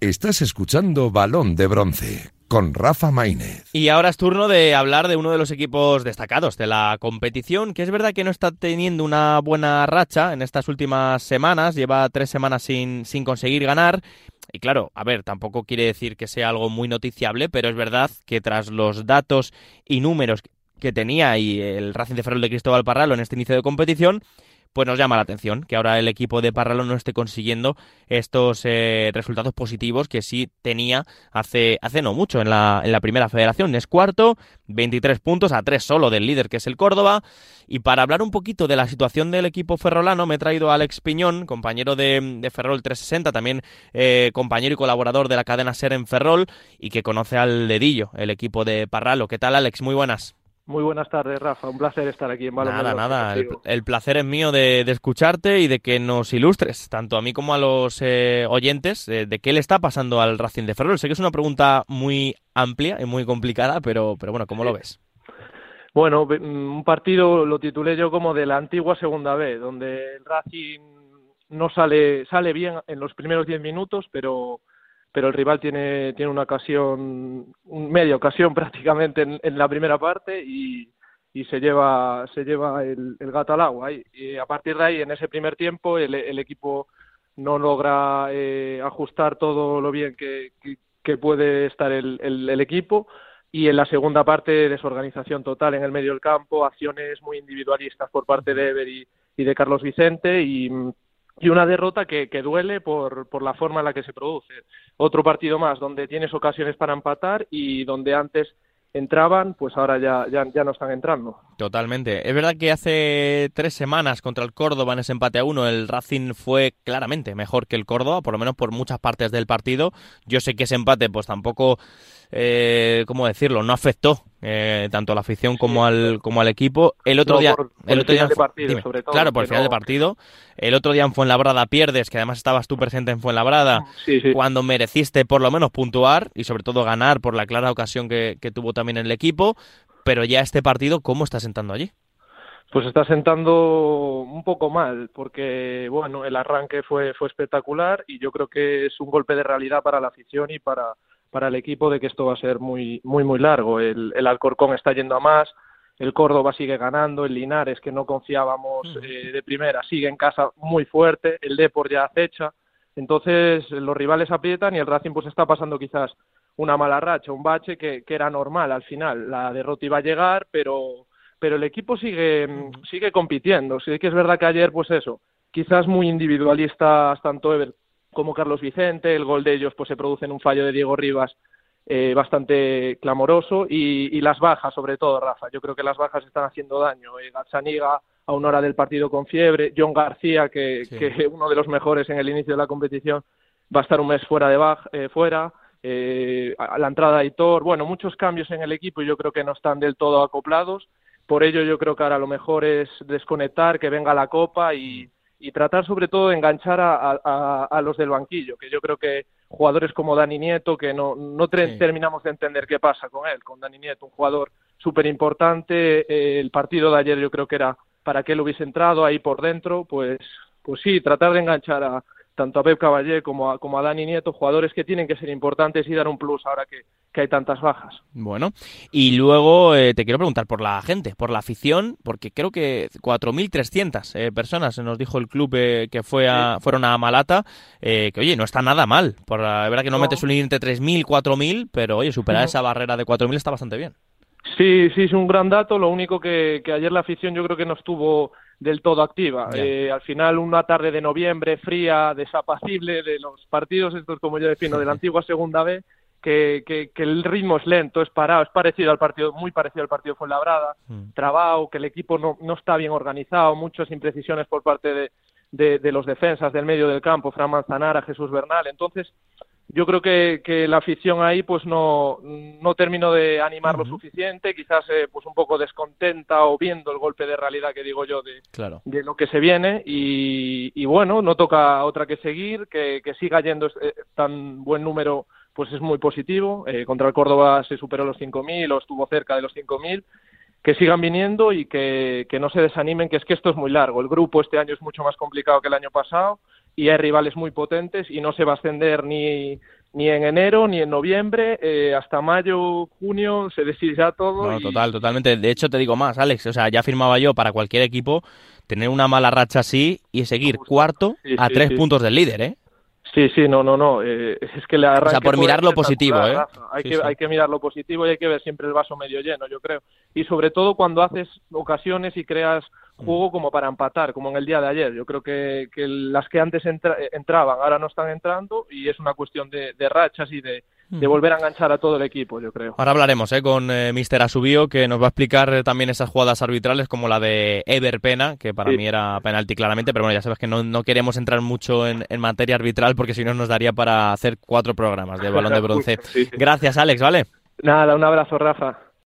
Estás escuchando Balón de Bronce con Rafa Maínez. Y ahora es turno de hablar de uno de los equipos destacados de la competición, que es verdad que no está teniendo una buena racha en estas últimas semanas, lleva tres semanas sin, sin conseguir ganar. Y claro, a ver, tampoco quiere decir que sea algo muy noticiable, pero es verdad que tras los datos y números que tenía y el Racing de Ferrol de Cristóbal Parralo en este inicio de competición, pues nos llama la atención que ahora el equipo de Parralo no esté consiguiendo estos eh, resultados positivos que sí tenía hace, hace no mucho en la, en la primera federación. Es cuarto, 23 puntos a 3 solo del líder que es el Córdoba. Y para hablar un poquito de la situación del equipo ferrolano me he traído a Alex Piñón, compañero de, Ferrol 360, también eh, compañero y colaborador de la cadena SER en Ferrol y que conoce al dedillo el equipo de Parralo. ¿Qué tal Alex? Muy buenas. Muy buenas tardes, Rafa. Un placer estar aquí en Balón Nada, nada. El, placer es mío de, escucharte y de que nos ilustres, tanto a mí como a los eh, oyentes, de qué le está pasando al Racing de Ferrol. Sé que es una pregunta muy amplia y muy complicada, pero, pero bueno, ¿cómo lo ves? Bueno, un partido lo titulé yo como de la antigua Segunda B, donde el Racing no sale, sale bien en los primeros diez minutos, pero pero el rival tiene, tiene una ocasión, media ocasión prácticamente en, la primera parte y, y, se lleva, se lleva el, gato al agua. Y, a partir de ahí, en ese primer tiempo, el, el equipo no logra eh, ajustar todo lo bien que, que, puede estar el, el, equipo y en la segunda parte desorganización total en el medio del campo, acciones muy individualistas por parte de Ever y, y de Carlos Vicente y y una derrota que, que duele por, por, la forma en la que se produce. Otro partido más donde tienes ocasiones para empatar y donde antes entraban, pues ahora ya, ya, ya no están entrando. Totalmente. Es verdad que hace tres semanas contra el Córdoba en ese empate a uno, el Racing fue claramente mejor que el Córdoba, por lo menos por muchas partes del partido. Yo sé que ese empate, pues tampoco, eh, ¿cómo decirlo? No afectó eh, tanto a la afición como al como al equipo. El otro día, el, otro día, partido, sobre todo, claro, por el final del partido. El otro día en Fuenlabrada pierdes, que además estabas tú presente en Fuenlabrada, cuando mereciste por lo menos puntuar y sobre todo ganar por la clara ocasión que, que tuvo también el equipo pero ya este partido, ¿cómo está sentando allí? Pues está sentando un poco mal, porque bueno, el arranque fue, fue espectacular y yo creo que es un golpe de realidad para la afición y para, para el equipo de que esto va a ser muy, muy, muy largo. El, el Alcorcón está yendo a más, el Córdoba sigue ganando, el Linares, que no confiábamos eh, de primera, sigue en casa muy fuerte, el Depor ya acecha. Entonces los rivales aprietan y el Racing pues está pasando quizás una mala racha, un bache que, que era normal al final. La derrota iba a llegar, pero, pero el equipo sigue, sigue compitiendo. Sí que es verdad que ayer, pues eso, quizás muy individualistas tanto Ever como Carlos Vicente, el gol de ellos pues se produce en un fallo de Diego Rivas eh, bastante clamoroso y, y, las bajas sobre todo, Rafa. Yo creo que las bajas están haciendo daño. Eh, Gazzaniga a una hora del partido con fiebre, John García, que, que uno de los mejores en el inicio de la competición, va a estar un mes fuera de baja, eh, fuera eh, a la entrada de Aitor, bueno, muchos cambios en el equipo y yo creo que no están del todo acoplados. Por ello yo creo que ahora lo mejor es desconectar, que venga la copa y, y tratar sobre todo de enganchar a, a, a, los del banquillo, que yo creo que jugadores como Dani Nieto, que no, no terminamos de entender qué pasa con él, con Dani Nieto, un jugador súper importante, eh, el partido de ayer yo creo que era para que él hubiese entrado ahí por dentro, pues, pues sí, tratar de enganchar a, tanto a Pep Caballé como a, como a Dani Nieto, jugadores que tienen que ser importantes y dar un plus ahora que, que hay tantas bajas. Bueno, y luego eh, te quiero preguntar por la gente, por la afición, porque creo que 4.300 eh, personas nos dijo el club eh, que fue a, fueron a Malata, eh, que oye, no está nada mal. Por la verdad que no, metes un límite entre 3.000 4.000, pero oye, superar esa barrera de 4.000 está bastante bien. Sí, sí, es un gran dato. Lo único que, que ayer la afición yo creo que no estuvo del todo activa. Eh, al final, una tarde de noviembre fría, desapacible de los partidos, estos como yo defino, de la antigua Segunda B, que, que, que, el ritmo es lento, es parado, es parecido al partido, muy parecido al partido Fuenlabrada, mm. trabado, que el equipo no, no está bien organizado, muchas imprecisiones por parte de, de, de, los defensas del medio del campo, Fran Manzanara, Jesús Bernal. Entonces, yo creo que, que la afición ahí pues no, no terminó de animar uh -huh. lo suficiente, quizás eh, pues un poco descontenta o viendo el golpe de realidad que digo yo de, claro. de lo que se viene y, y, bueno, no toca otra que seguir, que, que siga yendo eh, tan buen número pues es muy positivo, eh, contra el Córdoba se superó los 5.000 o estuvo cerca de los 5.000 que sigan viniendo y que, que no se desanimen, que es que esto es muy largo. El grupo este año es mucho más complicado que el año pasado y hay rivales muy potentes y no se va a ascender ni ni en enero ni en noviembre, eh, hasta mayo, junio se decide todo. No, total, totalmente. De hecho, te digo más, Alex, o sea, ya firmaba yo para cualquier equipo tener una mala racha así y seguir cuarto a tres puntos del líder, ¿eh? Sí, sí, no, no, no. Eh, es que le O sea, por mirar lo positivo, ¿eh? Hay, que, hay que mirar lo positivo y hay que ver siempre el vaso medio lleno, yo creo. Y sobre todo cuando haces ocasiones y creas juego como para empatar, como en el día de ayer. Yo creo que, que las que antes entraban ahora no están entrando y es una cuestión de, rachas y de, volver a enganchar a todo el equipo, yo creo. Ahora hablaremos ¿eh? con eh, Mister Asubio, que nos va a explicar eh, también esas jugadas arbitrales, como la de Ever Pena, que para mí era penalti claramente, pero bueno, ya sabes que no, no queremos entrar mucho en, en, materia arbitral porque si no nos daría para hacer cuatro programas de balón de bronce. Gracias, Alex, ¿vale? Nada, un abrazo, Rafa.